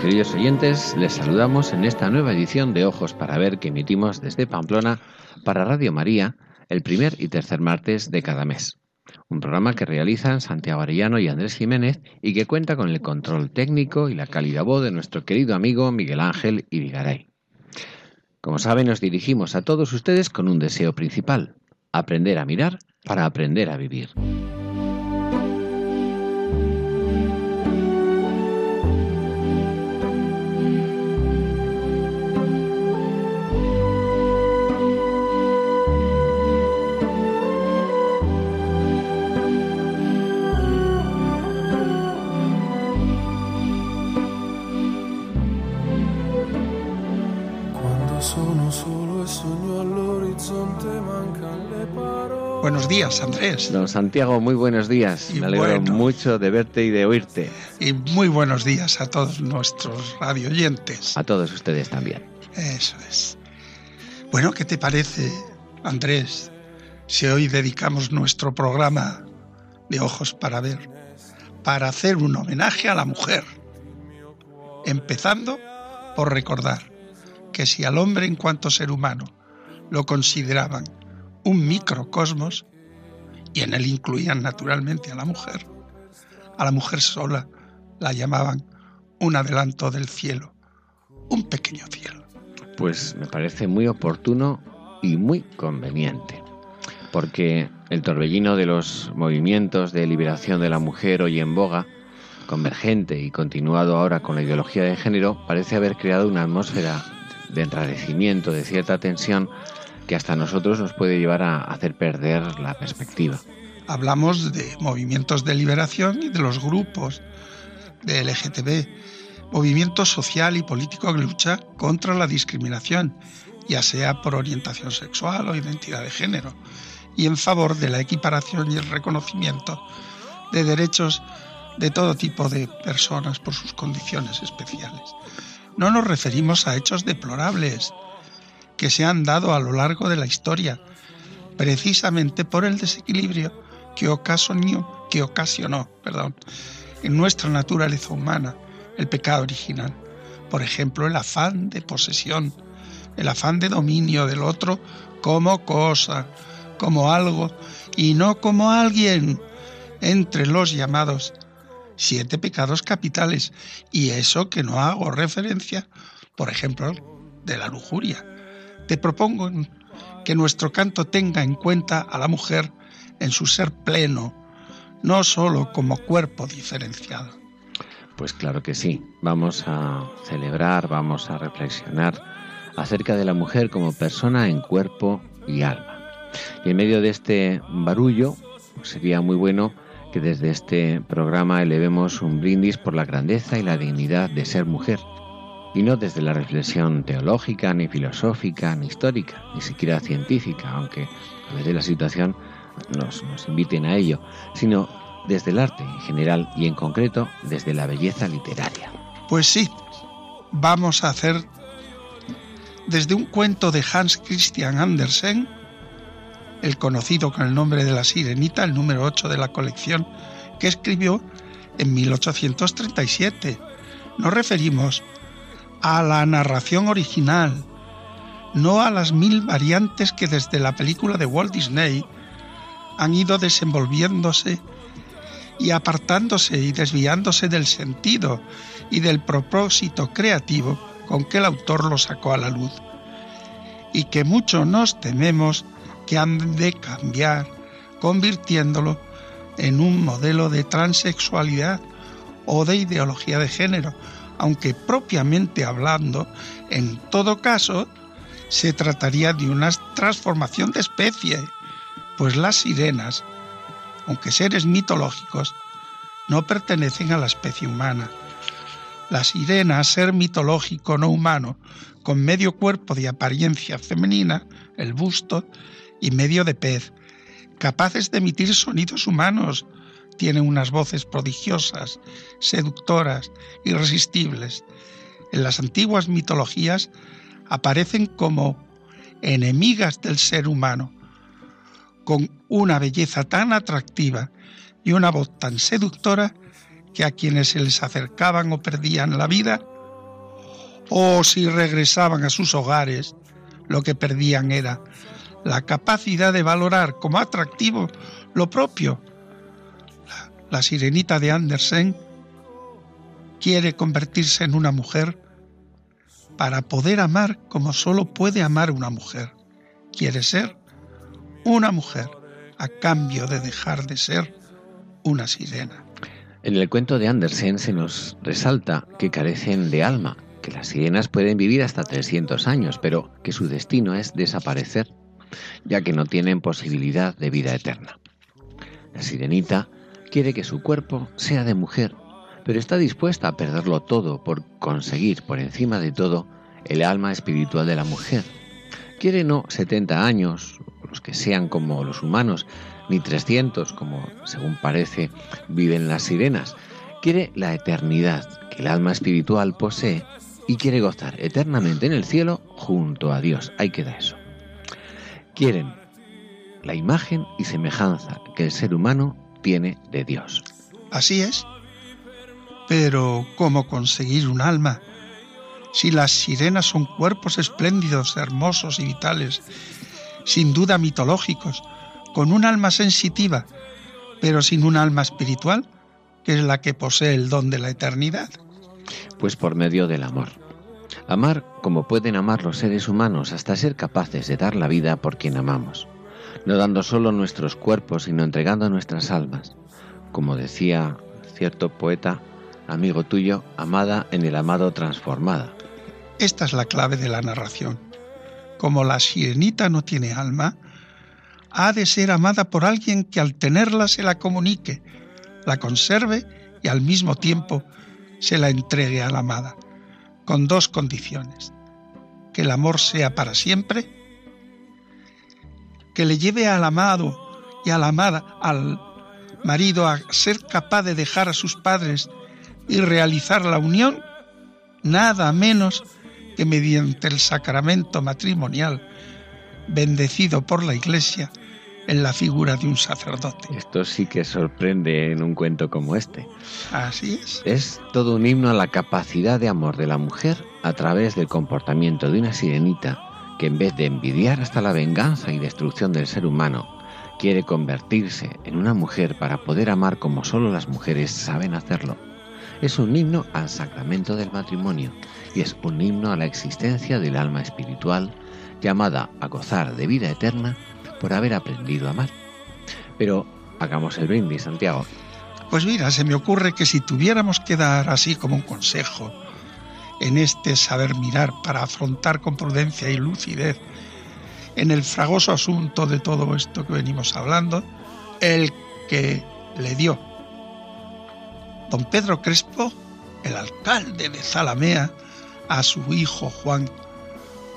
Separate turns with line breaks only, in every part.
Queridos oyentes. Les saludamos en esta nueva edición de Ojos para Ver que emitimos desde Pamplona para Radio María el primer y tercer martes de cada mes. Un programa que realizan Santiago Arellano y Andrés Jiménez y que cuenta con el control técnico y la cálida voz de nuestro querido amigo Miguel Ángel Irigaray. Como saben, nos dirigimos a todos ustedes con un deseo principal, aprender a mirar para aprender a vivir.
Buenos días, Andrés.
Don Santiago, muy buenos días. Me alegro mucho de verte y de oírte.
Y muy buenos días a todos nuestros radio oyentes.
A todos ustedes también.
Eso es. Bueno, ¿qué te parece, Andrés, si hoy dedicamos nuestro programa de Ojos para Ver para hacer un homenaje a la mujer? Empezando por recordar que si al hombre en cuanto ser humano lo consideraban un microcosmos y en él incluían naturalmente a la mujer. A la mujer sola la llamaban un adelanto del cielo, un pequeño cielo.
Pues me parece muy oportuno y muy conveniente, porque el torbellino de los movimientos de liberación de la mujer hoy en boga, convergente y continuado ahora con la ideología de género, parece haber creado una atmósfera de enrarecimiento, de cierta tensión que hasta nosotros nos puede llevar a hacer perder la perspectiva.
Hablamos de movimientos de liberación y de los grupos de LGTB, movimiento social y político que lucha contra la discriminación, ya sea por orientación sexual o identidad de género, y en favor de la equiparación y el reconocimiento de derechos de todo tipo de personas por sus condiciones especiales. No nos referimos a hechos deplorables, que se han dado a lo largo de la historia, precisamente por el desequilibrio que ocasionó, que ocasionó perdón, en nuestra naturaleza humana el pecado original. Por ejemplo, el afán de posesión, el afán de dominio del otro como cosa, como algo y no como alguien entre los llamados siete pecados capitales. Y eso que no hago referencia, por ejemplo, de la lujuria, te propongo que nuestro canto tenga en cuenta a la mujer en su ser pleno, no solo como cuerpo diferenciado.
Pues claro que sí, vamos a celebrar, vamos a reflexionar acerca de la mujer como persona en cuerpo y alma. Y en medio de este barullo, sería muy bueno que desde este programa elevemos un brindis por la grandeza y la dignidad de ser mujer y no desde la reflexión teológica, ni filosófica, ni histórica, ni siquiera científica, aunque a veces la situación nos, nos inviten a ello, sino desde el arte en general y en concreto desde la belleza literaria.
Pues sí, vamos a hacer desde un cuento de Hans Christian Andersen, el conocido con el nombre de la Sirenita, el número 8 de la colección, que escribió en 1837. Nos referimos a la narración original, no a las mil variantes que desde la película de Walt Disney han ido desenvolviéndose y apartándose y desviándose del sentido y del propósito creativo con que el autor lo sacó a la luz, y que mucho nos tememos que han de cambiar, convirtiéndolo en un modelo de transexualidad o de ideología de género, aunque propiamente hablando, en todo caso, se trataría de una transformación de especie, pues las sirenas, aunque seres mitológicos, no pertenecen a la especie humana. La sirena, ser mitológico no humano, con medio cuerpo de apariencia femenina, el busto, y medio de pez, capaces de emitir sonidos humanos, tienen unas voces prodigiosas, seductoras, irresistibles. En las antiguas mitologías aparecen como enemigas del ser humano, con una belleza tan atractiva y una voz tan seductora que a quienes se les acercaban o perdían la vida, o si regresaban a sus hogares, lo que perdían era la capacidad de valorar como atractivo lo propio. La, sirenita de Andersen quiere convertirse en una mujer para poder amar como solo puede amar una mujer. Quiere ser una mujer a cambio de dejar de ser una sirena.
En el cuento de Andersen se nos resalta que carecen de alma, que las sirenas pueden vivir hasta 300 años, pero que su destino es desaparecer, ya que no tienen posibilidad de vida eterna. La sirenita quiere que su cuerpo sea de mujer, pero está dispuesta a perderlo todo por conseguir, por encima de todo, el alma espiritual de la mujer. Quiere no 70 años, los que sean como los humanos, ni 300, como según parece viven las sirenas. Quiere la eternidad que el alma espiritual posee y quiere gozar eternamente en el cielo junto a Dios. Ahí queda eso. Quieren la imagen y semejanza que el ser humano tiene de Dios.
Así es. Pero ¿cómo conseguir un alma? Si las sirenas son cuerpos espléndidos, hermosos y vitales, sin duda mitológicos, con un alma sensitiva, pero sin un alma espiritual, que es la que posee el don de la eternidad?
Pues por medio del amor. Amar como pueden amar los seres humanos hasta ser capaces de dar la vida por quien amamos, no dando solo nuestros cuerpos, sino entregando nuestras almas. Como decía cierto poeta, amigo tuyo, amada en el amado transformada.
Esta es la clave de la narración. Como la sirenita no tiene alma, ha de ser amada por alguien que al tenerla se la comunique, la conserve y al mismo tiempo se la entregue a la amada, con dos condiciones. Que el amor sea para siempre, que le lleve al amado y a la amada, al marido, a ser capaz de dejar a sus padres y realizar la unión, nada menos que mediante el sacramento matrimonial bendecido por la Iglesia en la figura de un sacerdote.
Esto sí que sorprende en un cuento como este.
Así es.
Es todo un himno a la capacidad de amor de la mujer a través del comportamiento de una sirenita que en vez de envidiar hasta la venganza y destrucción del ser humano, quiere convertirse en una mujer para poder amar como solo las mujeres saben hacerlo. Es un himno al sacramento del matrimonio y es un himno a la existencia del alma espiritual llamada a gozar de vida eterna por haber aprendido a amar. Pero hagamos el brindis, Santiago.
Pues mira, se me ocurre que si tuviéramos que dar así como un consejo en este saber mirar para afrontar con prudencia y lucidez en el fragoso asunto de todo esto que venimos hablando, el que le dio don Pedro Crespo, el alcalde de Zalamea, a su hijo Juan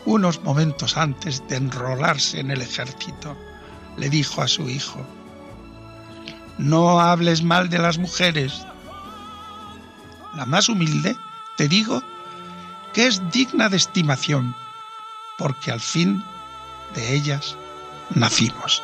unos momentos antes de enrolarse en el ejército, le dijo a su hijo, no hables mal de las mujeres. La más humilde, te digo, que es digna de estimación, porque al fin de ellas nacimos.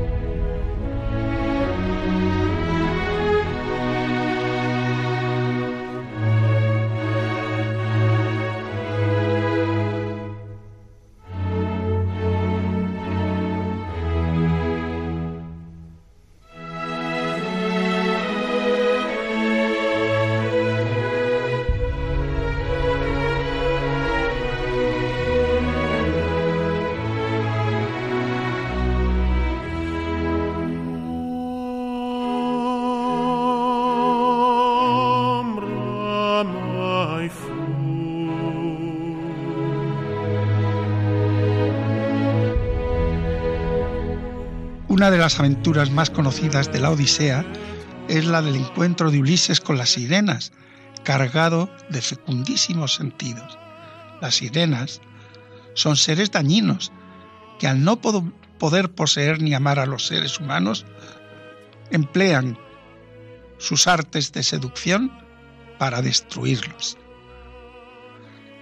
Una de las aventuras más conocidas de la Odisea es la del encuentro de Ulises con las sirenas, cargado de fecundísimos sentidos. Las sirenas son seres dañinos que al no poder poseer ni amar a los seres humanos, emplean sus artes de seducción para destruirlos.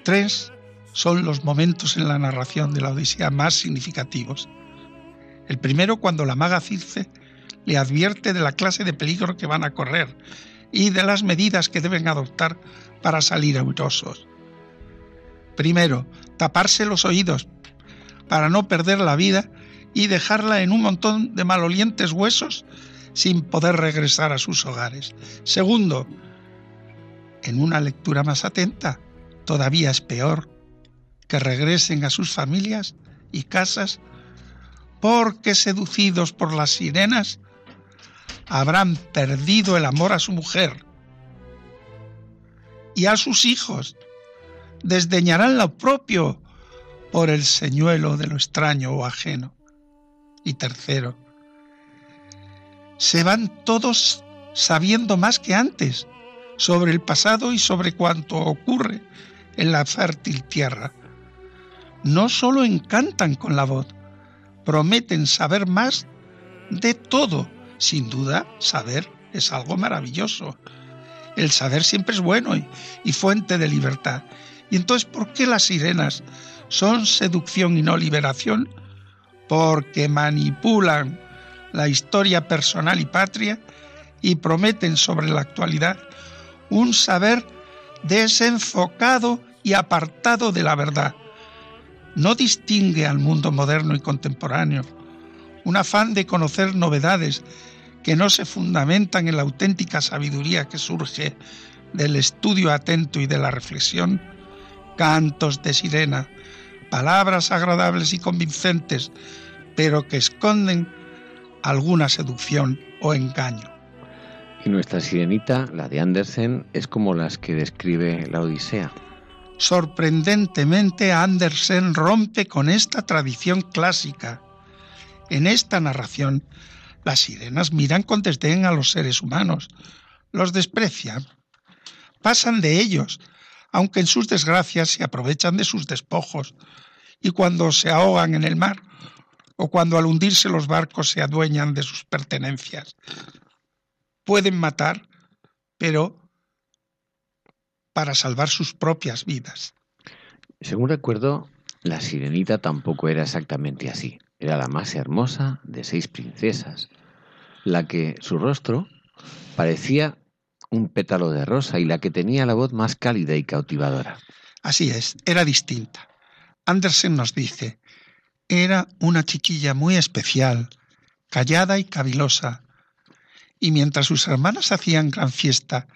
Tres son los momentos en la narración de la Odisea más significativos. El primero cuando la maga Circe le advierte de la clase de peligro que van a correr y de las medidas que deben adoptar para salir airosos. Primero, taparse los oídos para no perder la vida y dejarla en un montón de malolientes huesos sin poder regresar a sus hogares. Segundo, en una lectura más atenta, todavía es peor que regresen a sus familias y casas porque seducidos por las sirenas habrán perdido el amor a su mujer y a sus hijos, desdeñarán lo propio por el señuelo de lo extraño o ajeno. Y tercero, se van todos sabiendo más que antes sobre el pasado y sobre cuanto ocurre en la fértil tierra. No solo encantan con la voz, prometen saber más de todo. Sin duda, saber es algo maravilloso. El saber siempre es bueno y, fuente de libertad. Y entonces, ¿por qué las sirenas son seducción y no liberación? Porque manipulan la historia personal y patria y prometen sobre la actualidad un saber desenfocado y apartado de la verdad. No distingue al mundo moderno y contemporáneo, un afán de conocer novedades que no se fundamentan en la auténtica sabiduría que surge del estudio atento y de la reflexión, cantos de sirena, palabras agradables y convincentes, pero que esconden alguna seducción o engaño.
Y nuestra sirenita, la de Andersen, es como las que describe la Odisea.
Sorprendentemente, Andersen rompe con esta tradición clásica. En esta narración, las sirenas miran con desdén a los seres humanos, los desprecian, pasan de ellos, aunque en sus desgracias se aprovechan de sus despojos, y cuando se ahogan en el mar o cuando al hundirse los barcos se adueñan de sus pertenencias. Pueden matar, pero para salvar sus propias vidas.
Según recuerdo, la sirenita tampoco era exactamente así. Era la más hermosa de seis princesas, la que su rostro parecía un pétalo de rosa y la que tenía la voz más cálida y cautivadora.
Así es, era distinta. Andersen nos dice, era una chiquilla muy especial, callada y cavilosa, y mientras sus hermanas hacían gran fiesta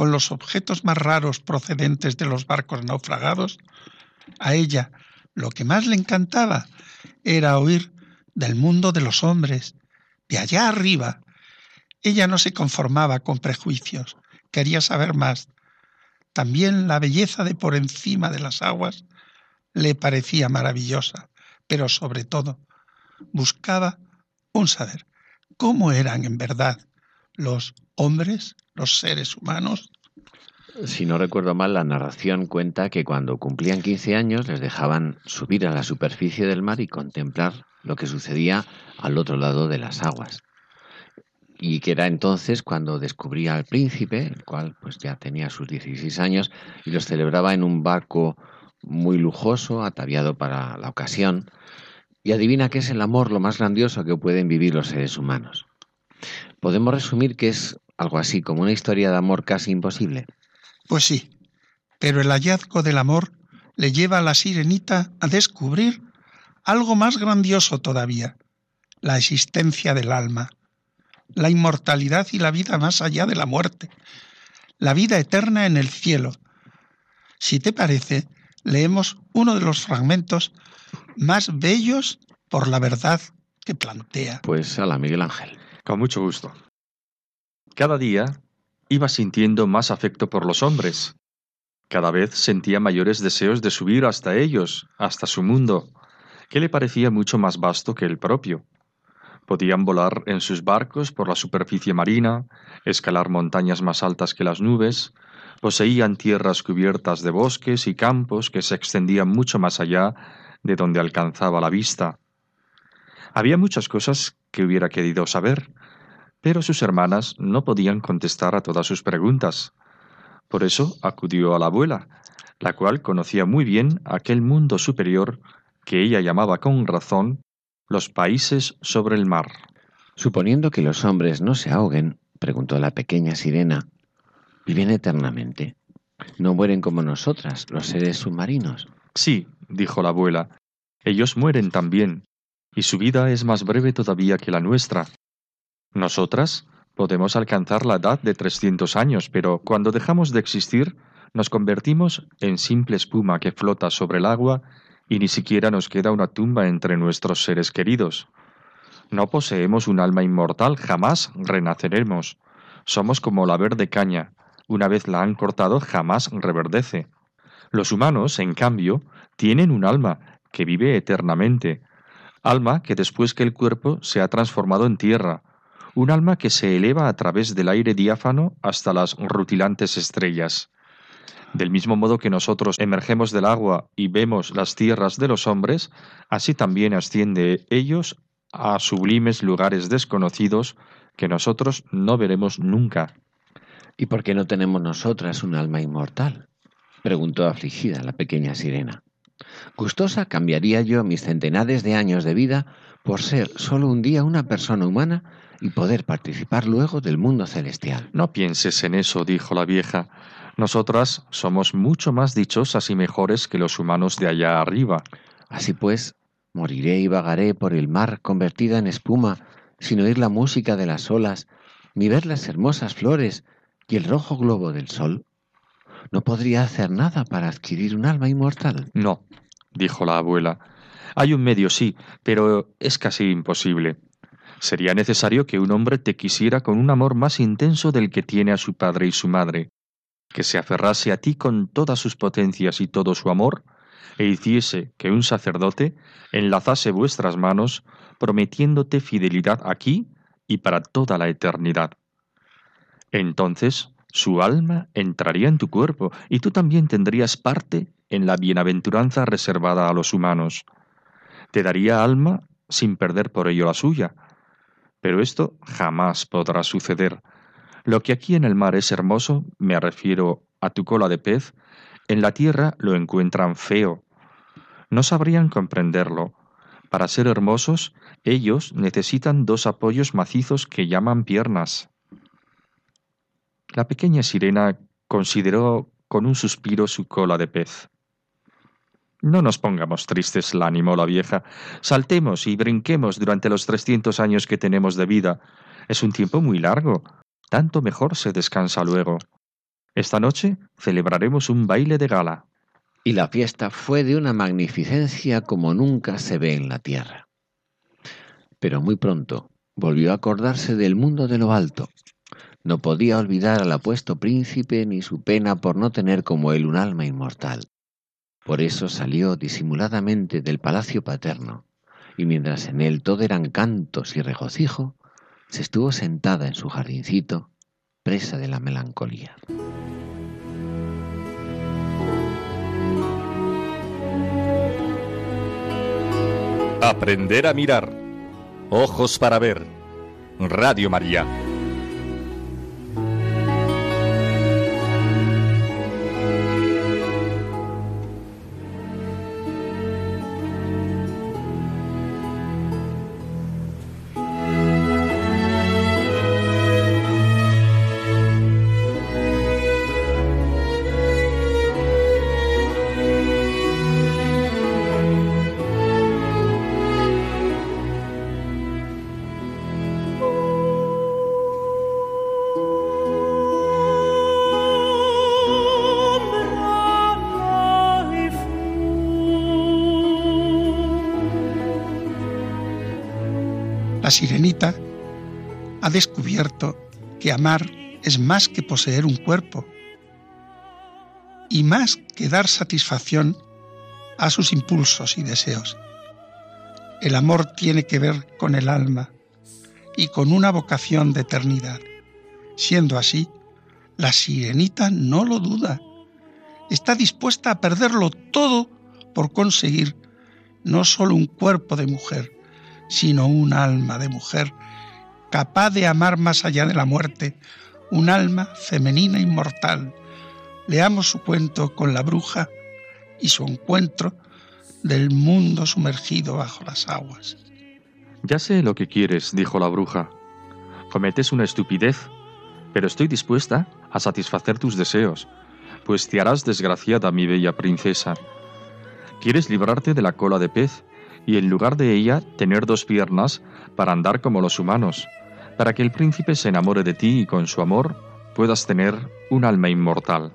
con los objetos más raros procedentes de los barcos naufragados, a ella lo que más le encantaba era oír del mundo de los hombres, de allá arriba. Ella no se conformaba con prejuicios, quería saber más. También la belleza de por encima de las aguas le parecía maravillosa pero sobre todo buscaba un saber cómo eran en verdad los hombres, los seres humanos.
Si no recuerdo mal, la narración cuenta que cuando cumplían 15 años les dejaban subir a la superficie del mar y contemplar lo que sucedía al otro lado de las aguas. Y que era entonces cuando descubría al príncipe, el cual pues ya tenía sus 16 años, y los celebraba en un barco muy lujoso, ataviado para la ocasión, y adivina que es el amor lo más grandioso que pueden vivir los seres humanos. Podemos resumir que es algo así como una historia de amor casi imposible.
Pues sí, pero el hallazgo del amor le lleva a la sirenita a descubrir algo más grandioso todavía, la existencia del alma, la inmortalidad y la vida más allá de la muerte, la vida eterna en el cielo. Si te parece, leemos uno de los fragmentos más bellos por la verdad que plantea.
Pues a la Miguel Ángel.
Con mucho gusto. Cada día iba sintiendo más afecto por los hombres. Cada vez sentía mayores deseos de subir hasta ellos, hasta su mundo, que le parecía mucho más vasto que el propio. Podían volar en sus barcos por la superficie marina, escalar montañas más altas que las nubes, poseían tierras cubiertas de bosques y campos que se extendían mucho más allá de donde alcanzaba la vista. Había muchas cosas que hubiera querido saber, pero sus hermanas no podían contestar a todas sus preguntas. Por eso acudió a la abuela, la cual conocía muy bien aquel mundo superior que ella llamaba con razón los países sobre el mar.
Suponiendo que los hombres no se ahoguen, preguntó la pequeña sirena, viven eternamente. ¿No mueren como nosotras, los seres submarinos?
Sí, dijo la abuela, ellos mueren también, y su vida es más breve todavía que la nuestra. Nosotras podemos alcanzar la edad de trescientos años, pero cuando dejamos de existir, nos convertimos en simple espuma que flota sobre el agua y ni siquiera nos queda una tumba entre nuestros seres queridos. No poseemos un alma inmortal, jamás renaceremos. Somos como la verde caña, una vez la han cortado jamás reverdece. Los humanos, en cambio, tienen un alma que vive eternamente, alma que después que el cuerpo se ha transformado en tierra, un alma que se eleva a través del aire diáfano hasta las rutilantes estrellas. Del mismo modo que nosotros emergemos del agua y vemos las tierras de los hombres, así también asciende ellos a sublimes lugares desconocidos que nosotros no veremos nunca.
¿Y por qué no tenemos nosotras un alma inmortal? preguntó afligida la pequeña sirena. Gustosa cambiaría yo mis centenares de años de vida por ser solo un día una persona humana y poder participar luego del mundo celestial.
No pienses en eso, dijo la vieja. Nosotras somos mucho más dichosas y mejores que los humanos de allá arriba.
Así pues, moriré y vagaré por el mar convertida en espuma, sin oír la música de las olas, ni ver las hermosas flores y el rojo globo del sol. ¿No podría hacer nada para adquirir un alma inmortal?
No, dijo la abuela. Hay un medio, sí, pero es casi imposible. Sería necesario que un hombre te quisiera con un amor más intenso del que tiene a su padre y su madre, que se aferrase a ti con todas sus potencias y todo su amor, e hiciese que un sacerdote enlazase vuestras manos, prometiéndote fidelidad aquí y para toda la eternidad. Entonces su alma entraría en tu cuerpo y tú también tendrías parte en la bienaventuranza reservada a los humanos. Te daría alma sin perder por ello la suya. Pero esto jamás podrá suceder. Lo que aquí en el mar es hermoso, me refiero a tu cola de pez, en la tierra lo encuentran feo. No sabrían comprenderlo. Para ser hermosos, ellos necesitan dos apoyos macizos que llaman piernas. La pequeña sirena consideró con un suspiro su cola de pez. No nos pongamos tristes, la animó la vieja. Saltemos y brinquemos durante los trescientos años que tenemos de vida. Es un tiempo muy largo. Tanto mejor se descansa luego. Esta noche celebraremos un baile de gala.
Y la fiesta fue de una magnificencia como nunca se ve en la tierra. Pero muy pronto volvió a acordarse del mundo de lo alto, no podía olvidar al apuesto príncipe ni su pena por no tener como él un alma inmortal. Por eso salió disimuladamente del palacio paterno, y mientras en él todo eran cantos y regocijo, se estuvo sentada en su jardincito, presa de la melancolía.
Aprender a mirar. Ojos para ver. Radio María.
Amar es más que poseer un cuerpo y más que dar satisfacción a sus impulsos y deseos. El amor tiene que ver con el alma, y con una vocación de eternidad. Siendo así, la sirenita no lo duda. Está dispuesta a perderlo todo por conseguir no solo un cuerpo de mujer, sino un alma de mujer capaz de amar más allá de la muerte, un alma femenina inmortal. Leamos su cuento con la bruja y su encuentro del mundo sumergido bajo las aguas.
Ya sé lo que quieres, dijo la bruja. Cometes una estupidez, pero estoy dispuesta a satisfacer tus deseos, pues te harás desgraciada, mi bella princesa. Quieres librarte de la cola de pez y en lugar de ella tener dos piernas para andar como los humanos, para que el príncipe se enamore de ti y con su amor puedas tener un alma inmortal.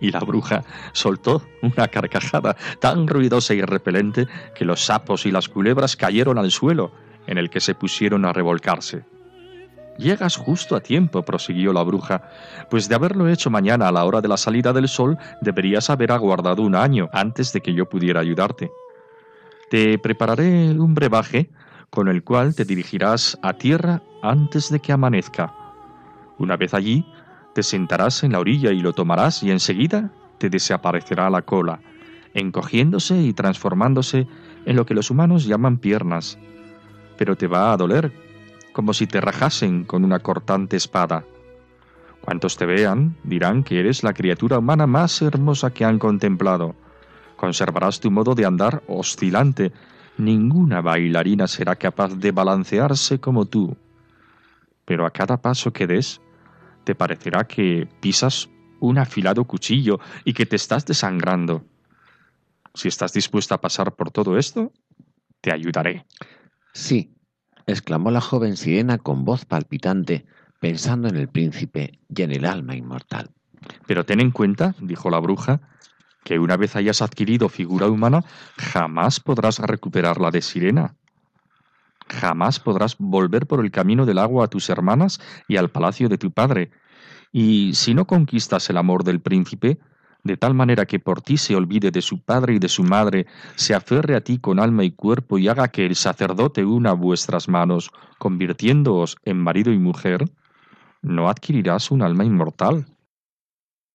Y la bruja soltó una carcajada tan ruidosa y repelente que los sapos y las culebras cayeron al suelo, en el que se pusieron a revolcarse. Llegas justo a tiempo, prosiguió la bruja, pues de haberlo hecho mañana a la hora de la salida del sol, deberías haber aguardado un año antes de que yo pudiera ayudarte. Te prepararé un brebaje con el cual te dirigirás a tierra antes de que amanezca. Una vez allí, te sentarás en la orilla y lo tomarás y enseguida te desaparecerá la cola, encogiéndose y transformándose en lo que los humanos llaman piernas. Pero te va a doler como si te rajasen con una cortante espada. Cuantos te vean dirán que eres la criatura humana más hermosa que han contemplado. Conservarás tu modo de andar oscilante. Ninguna bailarina será capaz de balancearse como tú. Pero a cada paso que des, te parecerá que pisas un afilado cuchillo y que te estás desangrando. Si estás dispuesta a pasar por todo esto, te ayudaré.
Sí, exclamó la joven sirena con voz palpitante, pensando en el príncipe y en el alma inmortal.
Pero ten en cuenta, dijo la bruja, que una vez hayas adquirido figura humana, jamás podrás recuperarla de sirena. Jamás podrás volver por el camino del agua a tus hermanas y al palacio de tu padre. Y si no conquistas el amor del príncipe, de tal manera que por ti se olvide de su padre y de su madre, se aferre a ti con alma y cuerpo y haga que el sacerdote una vuestras manos, convirtiéndoos en marido y mujer, no adquirirás un alma inmortal.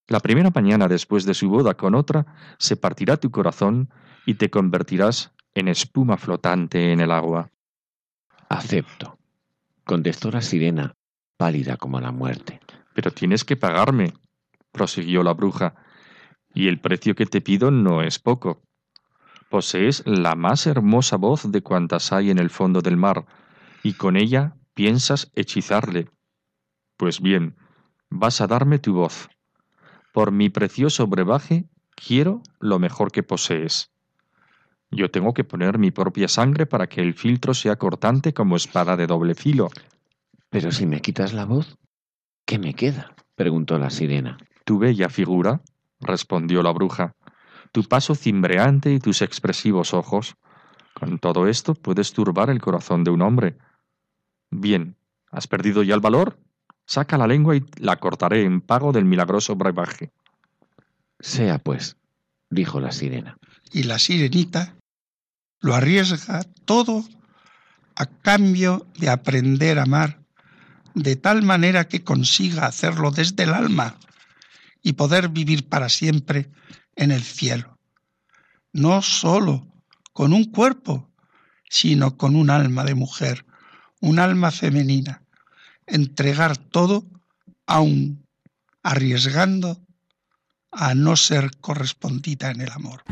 La primera mañana después de su boda con otra, se partirá tu corazón y te convertirás en espuma flotante en el agua.
Acepto, contestó la sirena, pálida como la muerte.
Pero tienes que pagarme, prosiguió la bruja, y el precio que te pido no es poco. Posees la más hermosa voz de cuantas hay en el fondo del mar, y con ella piensas hechizarle. Pues bien, vas a darme tu voz. Por mi precioso brebaje quiero lo mejor que posees. Yo tengo que poner mi propia sangre para que el filtro sea cortante como espada de doble filo.
Pero si me quitas la voz, ¿qué me queda? preguntó la sirena.
Tu bella figura, respondió la bruja, tu paso cimbreante y tus expresivos ojos. Con todo esto puedes turbar el corazón de un hombre. Bien, ¿has perdido ya el valor? Saca la lengua y la cortaré en pago del milagroso brebaje.
Sea pues, dijo la sirena.
Y la sirenita lo arriesga todo a cambio de aprender a amar, de tal manera que consiga hacerlo desde el alma y poder vivir para siempre en el cielo. No solo con un cuerpo, sino con un alma de mujer, un alma femenina. Entregar todo, aun arriesgando a no ser correspondida en el amor.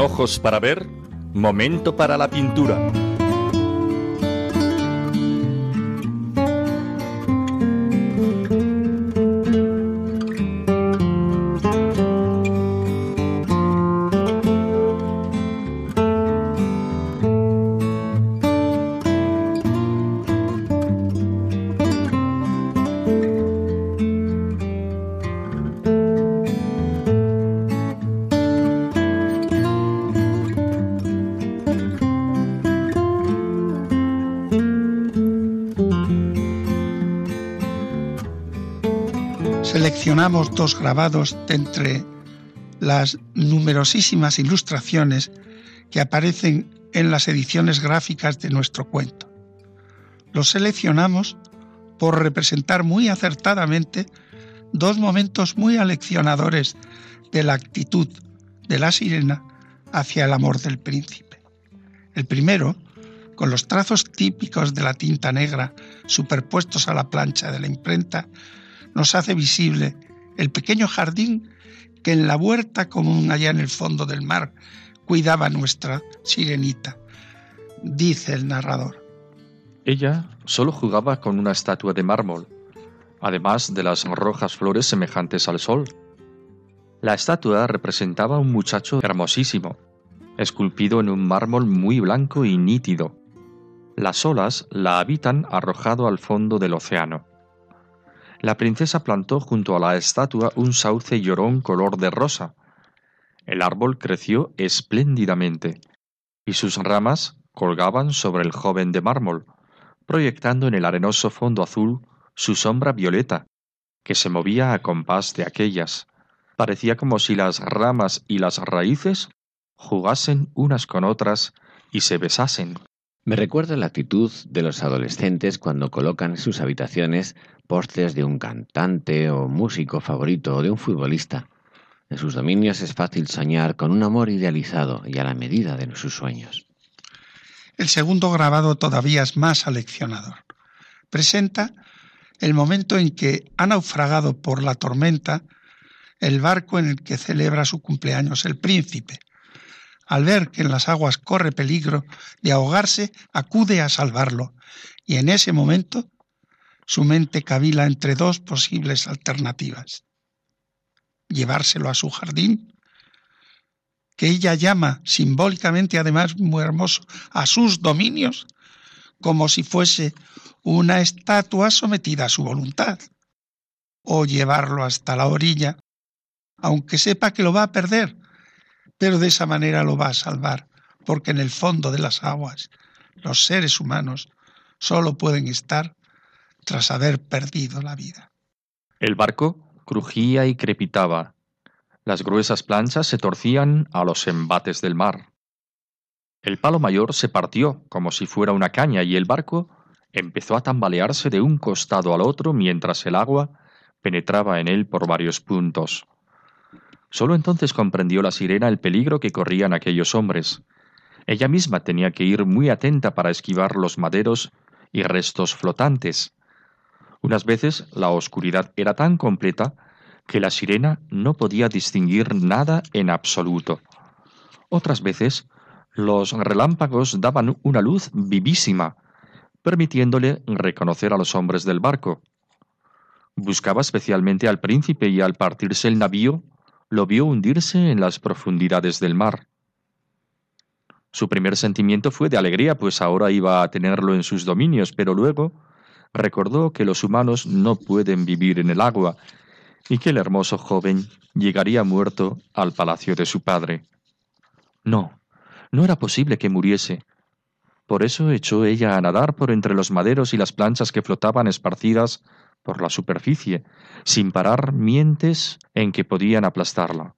ojos para ver, momento para la pintura.
Grabados de entre las numerosísimas ilustraciones que aparecen en las ediciones gráficas de nuestro cuento. Los seleccionamos por representar muy acertadamente dos momentos muy aleccionadores de la actitud de la sirena hacia el amor del príncipe. El primero, con los trazos típicos de la tinta negra superpuestos a la plancha de la imprenta, nos hace visible el pequeño jardín que en la huerta común allá en el fondo del mar cuidaba nuestra sirenita, dice el narrador.
Ella solo jugaba con una estatua de mármol, además de las rojas flores semejantes al sol. La estatua representaba a un muchacho hermosísimo, esculpido en un mármol muy blanco y nítido. Las olas la habitan arrojado al fondo del océano. La princesa plantó junto a la estatua un sauce llorón color de rosa. El árbol creció espléndidamente, y sus ramas colgaban sobre el joven de mármol, proyectando en el arenoso fondo azul su sombra violeta, que se movía a compás de aquellas. Parecía como si las ramas y las raíces jugasen unas con otras y se besasen.
Me recuerda la actitud de los adolescentes cuando colocan en sus habitaciones postes de un cantante o músico favorito o de un futbolista. En sus dominios es fácil soñar con un amor idealizado y a la medida de sus sueños.
El segundo grabado todavía es más aleccionador. Presenta el momento en que ha naufragado por la tormenta el barco en el que celebra su cumpleaños el príncipe. Al ver que en las aguas corre peligro de ahogarse, acude a salvarlo, y en ese momento su mente cavila entre dos posibles alternativas. Llevárselo a su jardín, que ella llama simbólicamente, además muy hermoso, a sus dominios, como si fuese una estatua sometida a su voluntad, o llevarlo hasta la orilla, aunque sepa que lo va a perder, pero de esa manera lo va a salvar, porque en el fondo de las aguas los seres humanos solo pueden estar tras haber perdido la vida.
El barco crujía y crepitaba. Las gruesas planchas se torcían a los embates del mar. El palo mayor se partió como si fuera una caña y el barco empezó a tambalearse de un costado al otro mientras el agua penetraba en él por varios puntos. Solo entonces comprendió la sirena el peligro que corrían aquellos hombres. Ella misma tenía que ir muy atenta para esquivar los maderos y restos flotantes. Unas veces la oscuridad era tan completa que la sirena no podía distinguir nada en absoluto. Otras veces los relámpagos daban una luz vivísima, permitiéndole reconocer a los hombres del barco. Buscaba especialmente al príncipe y al partirse el navío, lo vio hundirse en las profundidades del mar. Su primer sentimiento fue de alegría, pues ahora iba a tenerlo en sus dominios, pero luego recordó que los humanos no pueden vivir en el agua y que el hermoso joven llegaría muerto al palacio de su padre. No, no era posible que muriese. Por eso echó ella a nadar por entre los maderos y las planchas que flotaban esparcidas por la superficie, sin parar mientes en que podían aplastarla.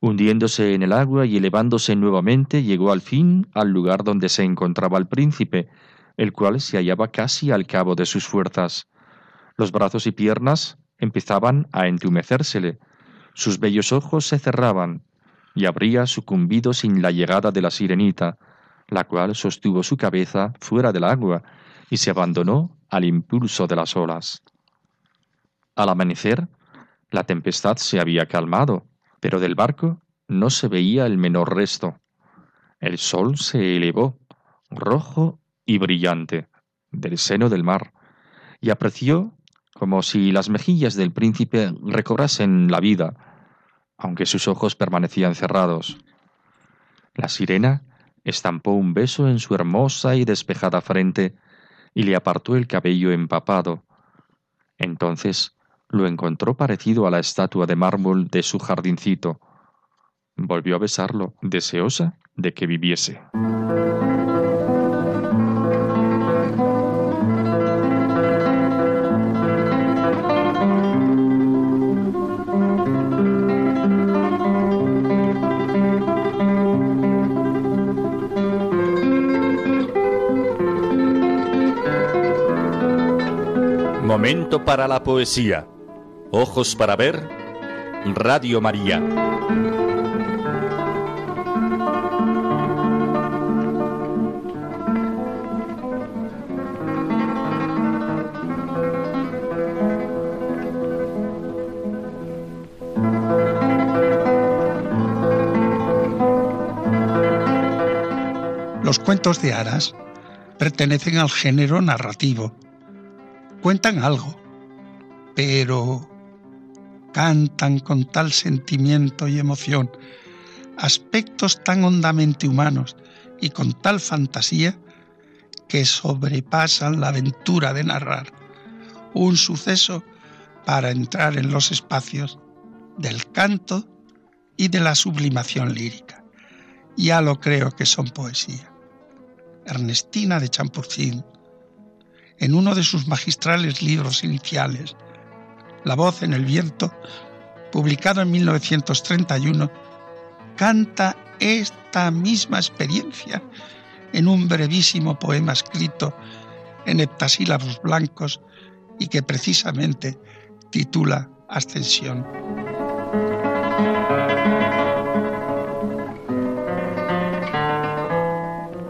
Hundiéndose en el agua y elevándose nuevamente, llegó al fin al lugar donde se encontraba el príncipe, el cual se hallaba casi al cabo de sus fuerzas. Los brazos y piernas empezaban a entumecérsele, sus bellos ojos se cerraban, y habría sucumbido sin la llegada de la sirenita, la cual sostuvo su cabeza fuera del agua y se abandonó al impulso de las olas. Al amanecer, la tempestad se había calmado, pero del barco no se veía el menor resto. El sol se elevó, rojo y brillante, del seno del mar, y apreció como si las mejillas del príncipe recobrasen la vida, aunque sus ojos permanecían cerrados. La sirena estampó un beso en su hermosa y despejada frente y le apartó el cabello empapado. Entonces lo encontró parecido a la estatua de mármol de su jardincito. Volvió a besarlo, deseosa de que viviese.
Momento para la poesía. Ojos para ver. Radio María.
Los cuentos de Aras pertenecen al género narrativo. Cuentan algo, pero cantan con tal sentimiento y emoción aspectos tan hondamente humanos y con tal fantasía que sobrepasan la aventura de narrar un suceso para entrar en los espacios del canto y de la sublimación lírica. Ya lo creo que son poesía. Ernestina de Champurcín, en uno de sus magistrales libros iniciales, La voz en el viento, publicado en 1931, canta esta misma experiencia en un brevísimo poema escrito en heptasílabos blancos y que precisamente titula Ascensión.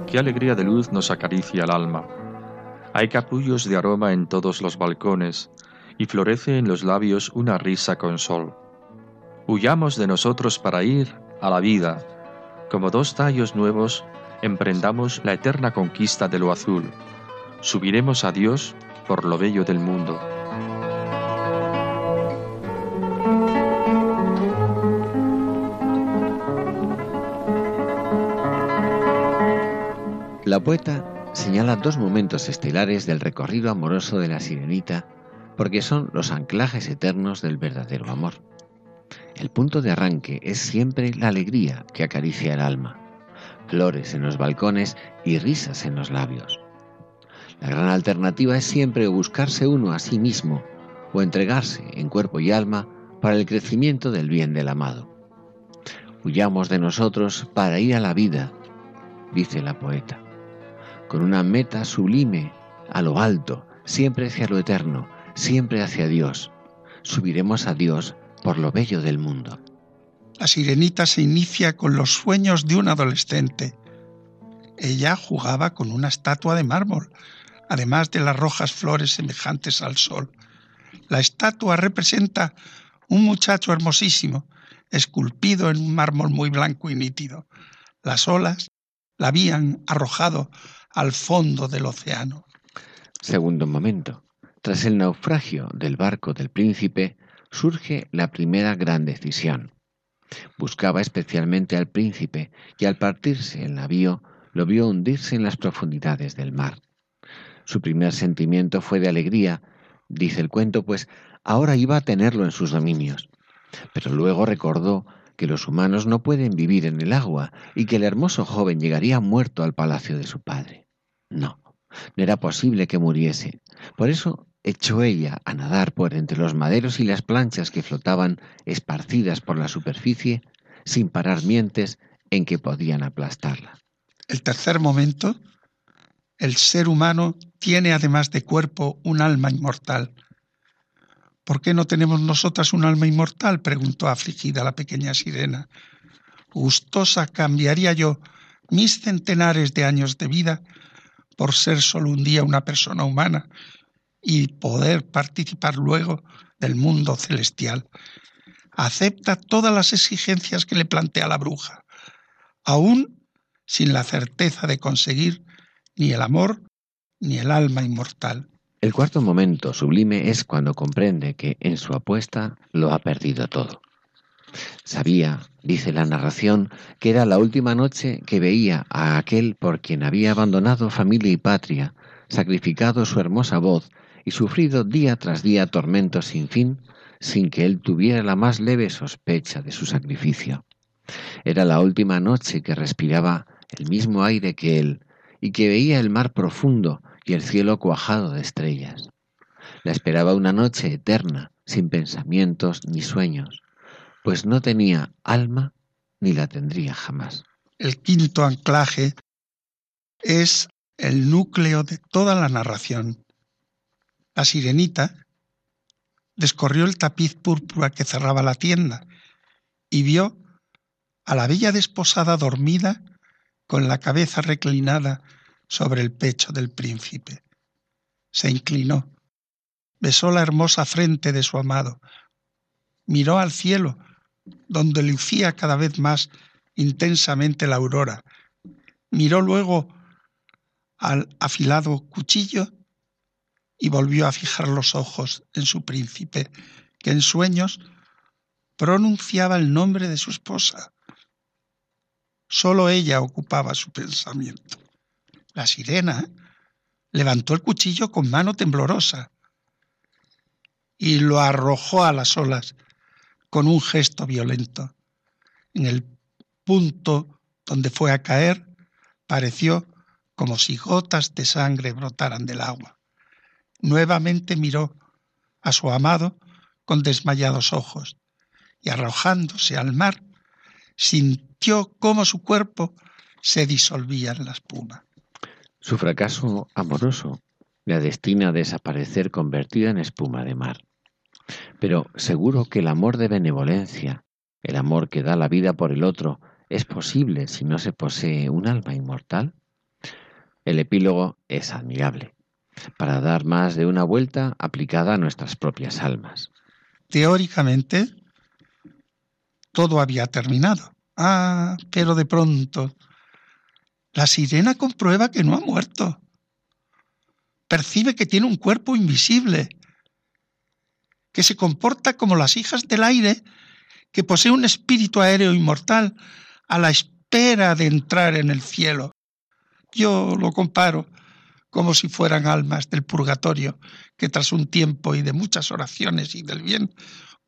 Qué alegría de luz nos acaricia el alma. Hay capullos de aroma en todos los balcones y florece en los labios una risa con sol. Huyamos de nosotros para ir a la vida. Como dos tallos nuevos, emprendamos la eterna conquista de lo azul. Subiremos a Dios por lo bello del mundo.
La poeta señala dos momentos estelares del recorrido amoroso de la sirenita porque son los anclajes eternos del verdadero amor. El punto de arranque es siempre la alegría que acaricia el alma, flores en los balcones y risas en los labios. La gran alternativa es siempre buscarse uno a sí mismo o entregarse en cuerpo y alma para el crecimiento del bien del amado. Huyamos de nosotros para ir a la vida, dice la poeta con una meta sublime a lo alto, siempre hacia lo eterno, siempre hacia Dios. Subiremos a Dios por lo bello del mundo.
La sirenita se inicia con los sueños de un adolescente. Ella jugaba con una estatua de mármol, además de las rojas flores semejantes al sol. La estatua representa un muchacho hermosísimo, esculpido en un mármol muy blanco y nítido. Las olas la habían arrojado al fondo del océano.
Segundo momento. Tras el naufragio del barco del príncipe, surge la primera gran decisión. Buscaba especialmente al príncipe y al partirse el navío lo vio hundirse en las profundidades del mar. Su primer sentimiento fue de alegría, dice el cuento, pues ahora iba a tenerlo en sus dominios. Pero luego recordó que los humanos no pueden vivir en el agua y que el hermoso joven llegaría muerto al palacio de su padre. No, no era posible que muriese. Por eso echó ella a nadar por entre los maderos y las planchas que flotaban esparcidas por la superficie, sin parar mientes en que podían aplastarla.
El tercer momento, el ser humano tiene además de cuerpo un alma inmortal. ¿Por qué no tenemos nosotras un alma inmortal? preguntó afligida la pequeña sirena. Gustosa cambiaría yo mis centenares de años de vida por ser solo un día una persona humana y poder participar luego del mundo celestial. Acepta todas las exigencias que le plantea la bruja, aún sin la certeza de conseguir ni el amor ni el alma inmortal.
El cuarto momento sublime es cuando comprende que en su apuesta lo ha perdido todo. Sabía, dice la narración, que era la última noche que veía a aquel por quien había abandonado familia y patria, sacrificado su hermosa voz y sufrido día tras día tormentos sin fin, sin que él tuviera la más leve sospecha de su sacrificio. Era la última noche que respiraba el mismo aire que él y que veía el mar profundo y el cielo cuajado de estrellas. La esperaba una noche eterna, sin pensamientos ni sueños, pues no tenía alma ni la tendría jamás.
El quinto anclaje es el núcleo de toda la narración. La sirenita, descorrió el tapiz púrpura que cerraba la tienda y vio a la bella desposada dormida con la cabeza reclinada sobre el pecho del príncipe. Se inclinó, besó la hermosa frente de su amado, miró al cielo, donde lucía cada vez más intensamente la aurora, miró luego al afilado cuchillo y volvió a fijar los ojos en su príncipe, que en sueños pronunciaba el nombre de su esposa. Solo ella ocupaba su pensamiento. La sirena levantó el cuchillo con mano temblorosa y lo arrojó a las olas con un gesto violento. En el punto donde fue a caer pareció como si gotas de sangre brotaran del agua. Nuevamente miró a su amado con desmayados ojos y arrojándose al mar, sintió cómo su cuerpo se disolvía en la espuma.
Su fracaso amoroso la destina a desaparecer convertida en espuma de mar. Pero seguro que el amor de benevolencia, el amor que da la vida por el otro, es posible si no se posee un alma inmortal. El epílogo es admirable, para dar más de una vuelta aplicada a nuestras propias almas.
Teóricamente, todo había terminado. Ah, pero de pronto, la sirena comprueba que no ha muerto. Percibe que tiene un cuerpo invisible, que se comporta como las hijas del aire, que posee un espíritu aéreo inmortal a la espera de entrar en el cielo. Yo lo comparo como si fueran almas del purgatorio que tras un tiempo y de muchas oraciones y del bien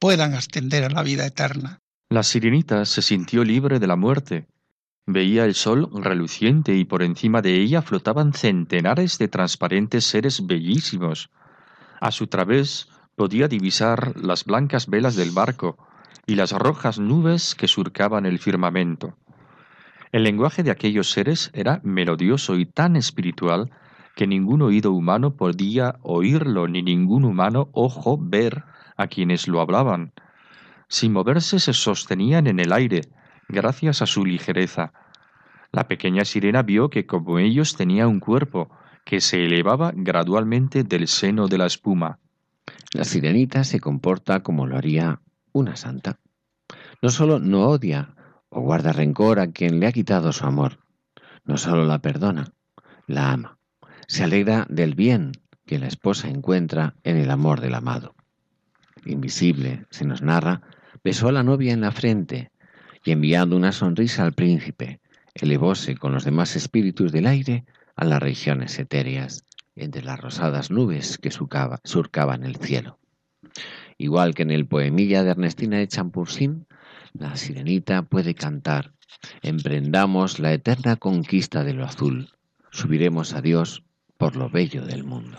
puedan ascender a la vida eterna.
La sirenita se sintió libre de la muerte. Veía el sol reluciente y por encima de ella flotaban centenares de transparentes seres bellísimos. A su través podía divisar las blancas velas del barco y las rojas nubes que surcaban el firmamento. El lenguaje de aquellos seres era melodioso y tan espiritual que ningún oído humano podía oírlo ni ningún humano ojo ver a quienes lo hablaban sin moverse se sostenían en el aire, gracias a su ligereza. La pequeña sirena vio que como ellos tenía un cuerpo que se elevaba gradualmente del seno de la espuma.
La sirenita se comporta como lo haría una santa. No solo no odia o guarda rencor a quien le ha quitado su amor, no solo la perdona, la ama. Se alegra del bien que la esposa encuentra en el amor del amado. Invisible, se nos narra, besó a la novia en la frente y enviando una sonrisa al príncipe, elevóse con los demás espíritus del aire a las regiones etéreas, entre las rosadas nubes que surcaban el cielo. Igual que en el poemilla de Ernestina de Champursin, la sirenita puede cantar, emprendamos la eterna conquista de lo azul, subiremos a Dios por lo bello del mundo.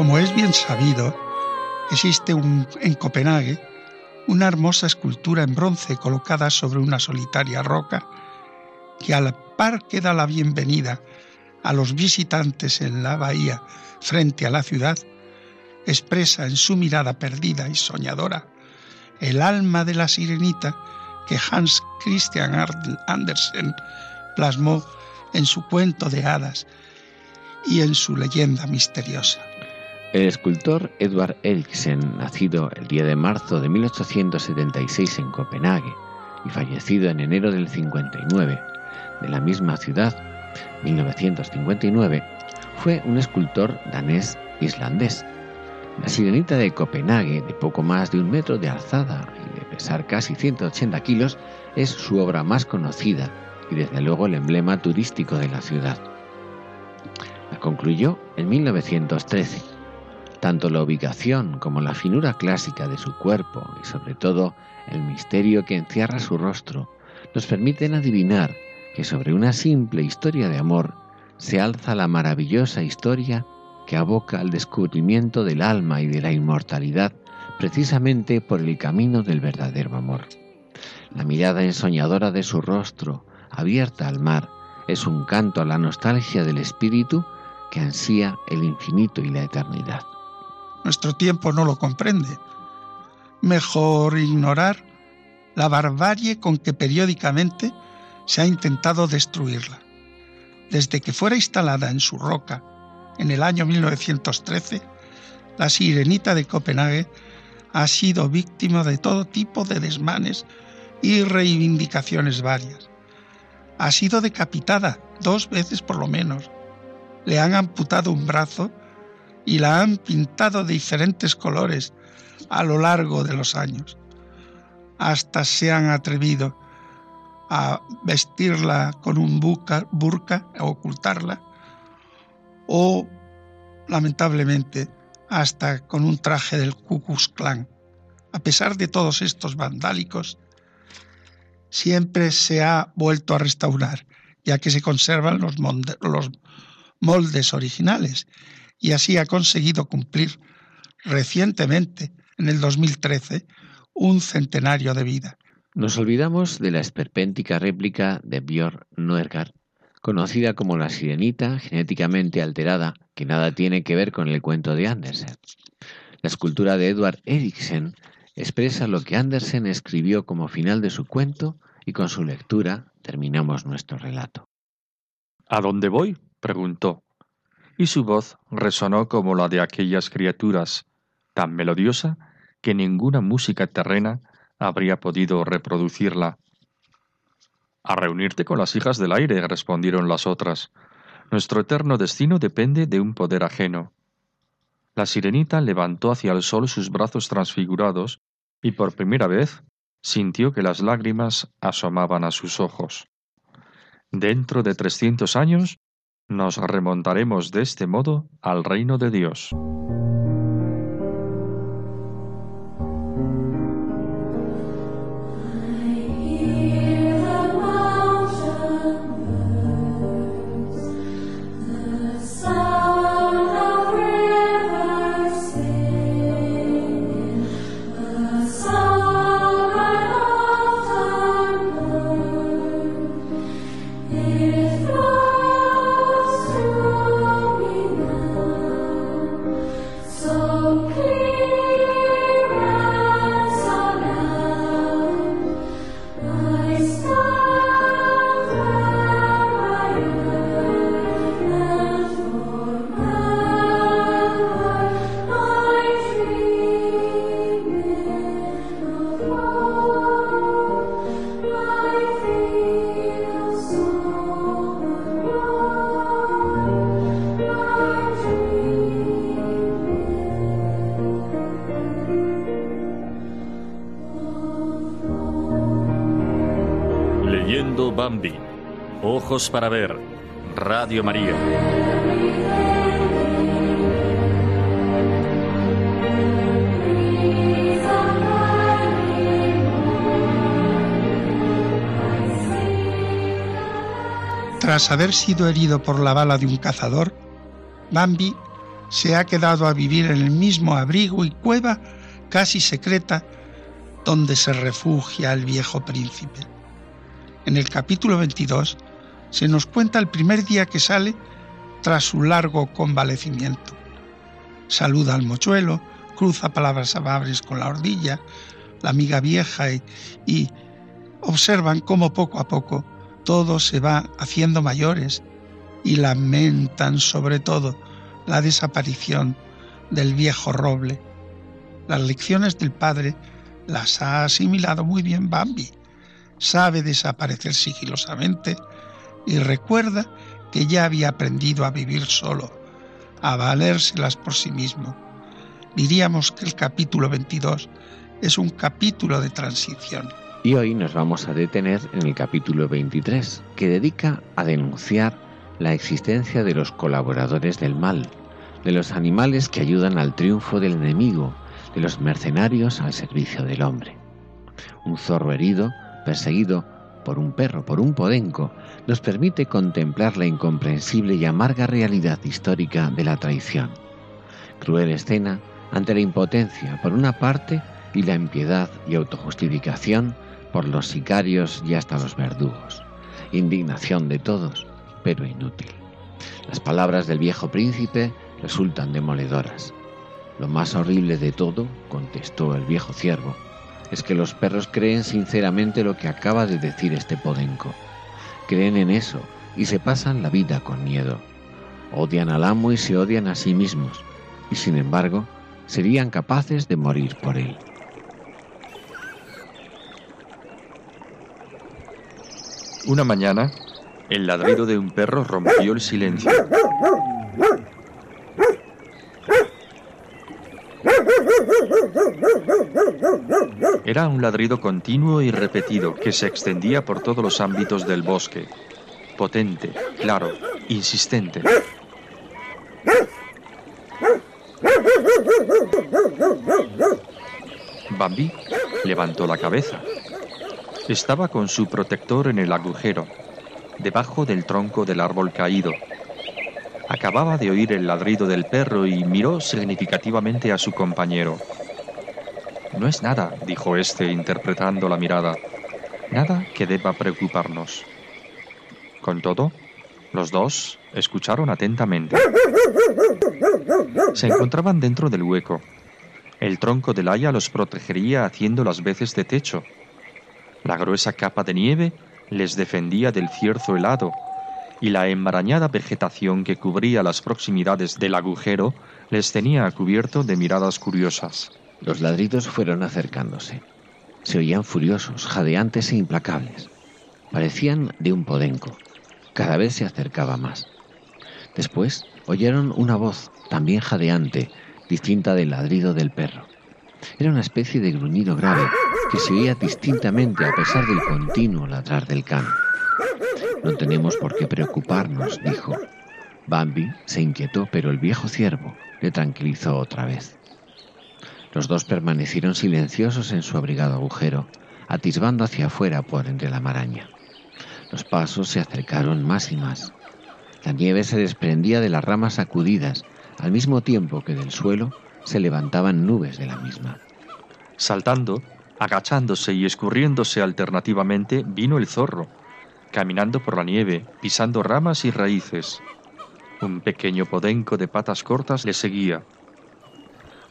Como es bien sabido, existe en Copenhague una hermosa escultura en bronce colocada sobre una solitaria roca que al par que da la bienvenida a los visitantes en la bahía frente a la ciudad, expresa en su mirada perdida y soñadora el alma de la sirenita que Hans Christian Andersen plasmó en su cuento de hadas y en su leyenda misteriosa.
El escultor Edward Eriksen, nacido el 10 de marzo de 1876 en Copenhague y fallecido en enero del 59 de la misma ciudad, 1959, fue un escultor danés-islandés. La sirenita de Copenhague, de poco más de un metro de alzada y de pesar casi 180 kilos, es su obra más conocida y desde luego el emblema turístico de la ciudad. La concluyó en 1913. Tanto la ubicación como la finura clásica de su cuerpo y sobre todo el misterio que encierra su rostro nos permiten adivinar que sobre una simple historia de amor se alza la maravillosa historia que aboca al descubrimiento del alma y de la inmortalidad precisamente por el camino del verdadero amor. La mirada ensoñadora de su rostro, abierta al mar, es un canto a la nostalgia del espíritu que ansía el infinito y la eternidad.
Nuestro tiempo no lo comprende. Mejor ignorar la barbarie con que periódicamente se ha intentado destruirla. Desde que fuera instalada en su roca en el año 1913, la sirenita de Copenhague ha sido víctima de todo tipo de desmanes y reivindicaciones varias. Ha sido decapitada dos veces por lo menos. Le han amputado un brazo y la han pintado de diferentes colores a lo largo de los años. Hasta se han atrevido a vestirla con un burka, a ocultarla, o lamentablemente hasta con un traje del Ku Klux Klan. A pesar de todos estos vandálicos, siempre se ha vuelto a restaurar, ya que se conservan los moldes originales, y así ha conseguido cumplir recientemente, en el 2013, un centenario de vida.
Nos olvidamos de la esperpéntica réplica de Björn Noergar, conocida como la sirenita genéticamente alterada, que nada tiene que ver con el cuento de Andersen. La escultura de Edward Eriksen expresa lo que Andersen escribió como final de su cuento y con su lectura terminamos nuestro relato.
¿A dónde voy? preguntó, y su voz resonó como la de aquellas criaturas, tan melodiosa que ninguna música terrena habría podido reproducirla. A reunirte con las hijas del aire, respondieron las otras. Nuestro eterno destino depende de un poder ajeno. La sirenita levantó hacia el sol sus brazos transfigurados y por primera vez sintió que las lágrimas asomaban a sus ojos. Dentro de trescientos años nos remontaremos de este modo al reino de Dios.
Bambi. Ojos para ver. Radio María.
Tras haber sido herido por la bala de un cazador, Bambi se ha quedado a vivir en el mismo abrigo y cueva casi secreta donde se refugia el viejo príncipe. En el capítulo 22 se nos cuenta el primer día que sale tras su largo convalecimiento. Saluda al mochuelo, cruza palabras amables con la ordilla, la amiga vieja y, y observan cómo poco a poco todo se va haciendo mayores y lamentan sobre todo la desaparición del viejo roble. Las lecciones del padre las ha asimilado muy bien Bambi. Sabe desaparecer sigilosamente y recuerda que ya había aprendido a vivir solo, a valérselas por sí mismo. Diríamos que el capítulo 22 es un capítulo de transición.
Y hoy nos vamos a detener en el capítulo 23, que dedica a denunciar la existencia de los colaboradores del mal, de los animales que ayudan al triunfo del enemigo, de los mercenarios al servicio del hombre. Un zorro herido, perseguido por un perro, por un podenco, nos permite contemplar la incomprensible y amarga realidad histórica de la traición. Cruel escena ante la impotencia, por una parte, y la impiedad y autojustificación por los sicarios y hasta los verdugos. Indignación de todos, pero inútil. Las palabras del viejo príncipe resultan demoledoras. Lo más horrible de todo, contestó el viejo ciervo, es que los perros creen sinceramente lo que acaba de decir este podenco. Creen en eso y se pasan la vida con miedo. Odian al amo y se odian a sí mismos, y sin embargo serían capaces de morir por él.
Una mañana, el ladrido de un perro rompió el silencio. Era un ladrido continuo y repetido que se extendía por todos los ámbitos del bosque. Potente, claro, insistente. Bambi levantó la cabeza. Estaba con su protector en el agujero, debajo del tronco del árbol caído. Acababa de oír el ladrido del perro y miró significativamente a su compañero. No es nada, dijo éste interpretando la mirada. Nada que deba preocuparnos. Con todo, los dos escucharon atentamente. Se encontraban dentro del hueco. El tronco del haya los protegería haciendo las veces de techo. La gruesa capa de nieve les defendía del cierzo helado y la enmarañada vegetación que cubría las proximidades del agujero les tenía cubierto de miradas curiosas.
Los ladridos fueron acercándose. Se oían furiosos, jadeantes e implacables. Parecían de un podenco. Cada vez se acercaba más. Después oyeron una voz, también jadeante, distinta del ladrido del perro. Era una especie de gruñido grave que se oía distintamente a pesar del continuo ladrar del can. No tenemos por qué preocuparnos, dijo. Bambi se inquietó, pero el viejo ciervo le tranquilizó otra vez. Los dos permanecieron silenciosos en su abrigado agujero, atisbando hacia afuera por entre la maraña. Los pasos se acercaron más y más. La nieve se desprendía de las ramas sacudidas, al mismo tiempo que del suelo se levantaban nubes de la misma.
Saltando, agachándose y escurriéndose alternativamente, vino el zorro, caminando por la nieve, pisando ramas y raíces. Un pequeño podenco de patas cortas le seguía.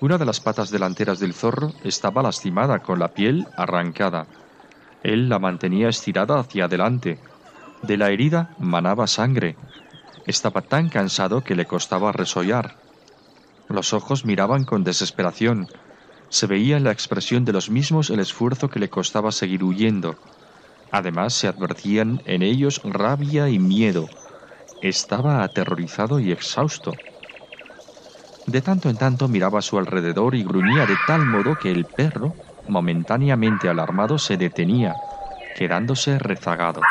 Una de las patas delanteras del zorro estaba lastimada con la piel arrancada. Él la mantenía estirada hacia adelante. De la herida manaba sangre. Estaba tan cansado que le costaba resollar. Los ojos miraban con desesperación. Se veía en la expresión de los mismos el esfuerzo que le costaba seguir huyendo. Además se advertían en ellos rabia y miedo. Estaba aterrorizado y exhausto. De tanto en tanto miraba a su alrededor y gruñía de tal modo que el perro, momentáneamente alarmado, se detenía, quedándose rezagado.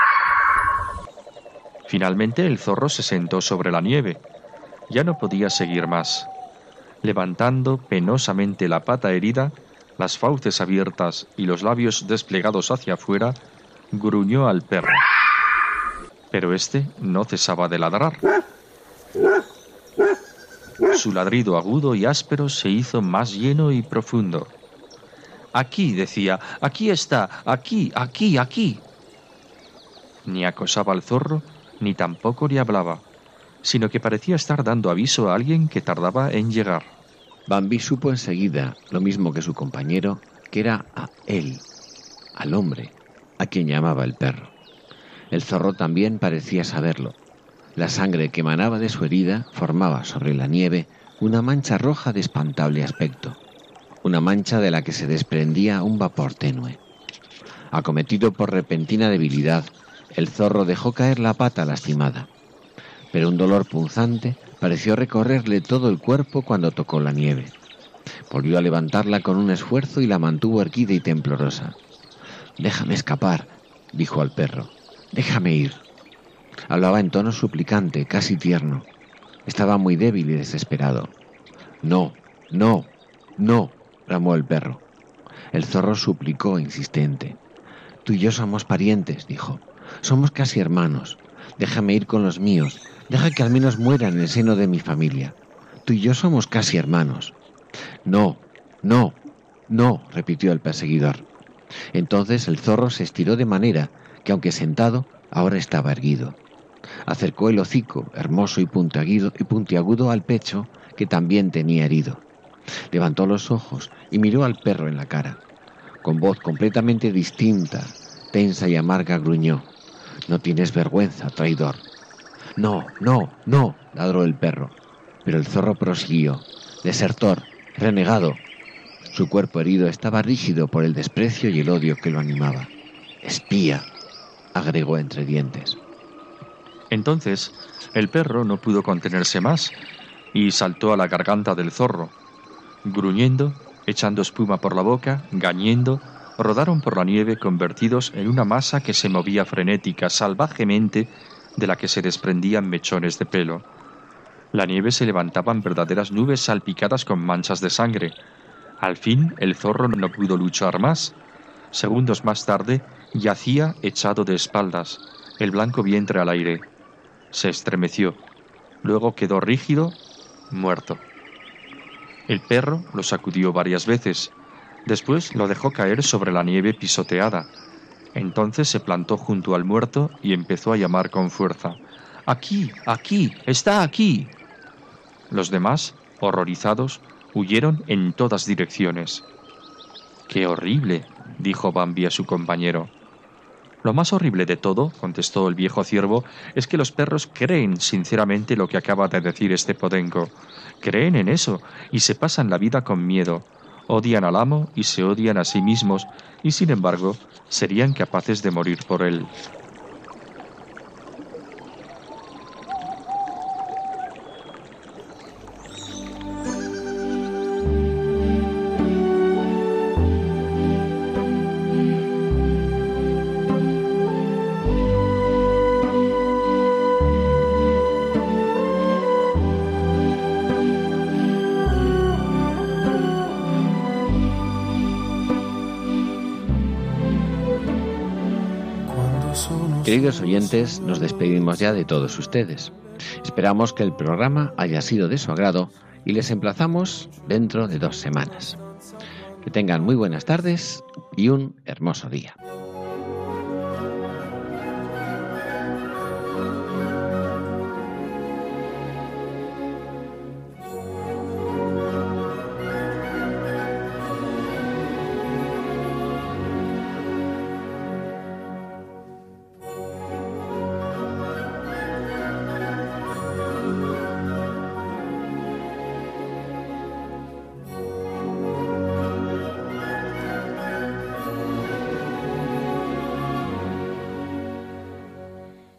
Finalmente el zorro se sentó sobre la nieve. Ya no podía seguir más. Levantando penosamente la pata herida, las fauces abiertas y los labios desplegados hacia afuera, gruñó al perro. Pero éste no cesaba de ladrar. Su ladrido agudo y áspero se hizo más lleno y profundo. Aquí, decía, aquí está, aquí, aquí, aquí. Ni acosaba al zorro, ni tampoco le hablaba, sino que parecía estar dando aviso a alguien que tardaba en llegar.
Bambi supo enseguida, lo mismo que su compañero, que era a él, al hombre, a quien llamaba el perro. El zorro también parecía saberlo. La sangre que emanaba de su herida formaba sobre la nieve una mancha roja de espantable aspecto, una mancha de la que se desprendía un vapor tenue. Acometido por repentina debilidad, el zorro dejó caer la pata lastimada, pero un dolor punzante pareció recorrerle todo el cuerpo cuando tocó la nieve. Volvió a levantarla con un esfuerzo y la mantuvo erguida y temblorosa. Déjame escapar, dijo al perro. Déjame ir. Hablaba en tono suplicante, casi tierno. Estaba muy débil y desesperado. No, no, no, bramó el perro. El zorro suplicó, insistente. Tú y yo somos parientes, dijo. Somos casi hermanos. Déjame ir con los míos. Deja que al menos muera en el seno de mi familia. Tú y yo somos casi hermanos. No, no, no, repitió el perseguidor. Entonces el zorro se estiró de manera que, aunque sentado, ahora estaba erguido. Acercó el hocico, hermoso y puntiagudo, y puntiagudo al pecho, que también tenía herido. Levantó los ojos y miró al perro en la cara. Con voz completamente distinta, tensa y amarga, gruñó. No tienes vergüenza, traidor. No, no, no, ladró el perro. Pero el zorro prosiguió. Desertor, renegado. Su cuerpo herido estaba rígido por el desprecio y el odio que lo animaba. Espía, agregó entre dientes.
Entonces el perro no pudo contenerse más y saltó a la garganta del zorro. Gruñendo, echando espuma por la boca, gañendo, rodaron por la nieve convertidos en una masa que se movía frenética, salvajemente, de la que se desprendían mechones de pelo. La nieve se levantaba en verdaderas nubes salpicadas con manchas de sangre. Al fin el zorro no pudo luchar más. Segundos más tarde yacía echado de espaldas, el blanco vientre al aire. Se estremeció. Luego quedó rígido, muerto. El perro lo sacudió varias veces. Después lo dejó caer sobre la nieve pisoteada. Entonces se plantó junto al muerto y empezó a llamar con fuerza. Aquí, aquí, está aquí. Los demás, horrorizados, huyeron en todas direcciones. ¡Qué horrible! dijo Bambi a su compañero. Lo más horrible de todo, contestó el viejo ciervo, es que los perros creen sinceramente lo que acaba de decir este podenco. Creen en eso y se pasan la vida con miedo. Odian al amo y se odian a sí mismos y sin embargo serían capaces de morir por él.
Queridos oyentes, nos despedimos ya de todos ustedes. Esperamos que el programa haya sido de su agrado y les emplazamos dentro de dos semanas. Que tengan muy buenas tardes y un hermoso día.